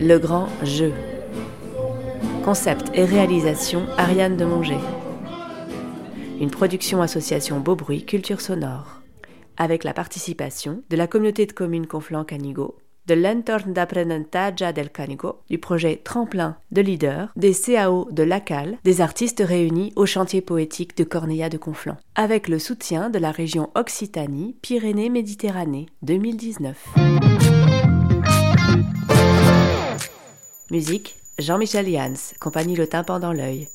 Le grand jeu. Concept et réalisation Ariane de Monger. Une production association Beaubruit Culture Sonore. Avec la participation de la communauté de communes Conflans-Canigo, de l'Entorn d'Aprenentage del Canigo, du projet Tremplin de Leader, des CAO de l'ACAL, des artistes réunis au chantier poétique de Corneilla de Conflans, avec le soutien de la région Occitanie Pyrénées-Méditerranée 2019. Musique Jean-Michel Jans, compagnie Le Tympan dans l'œil.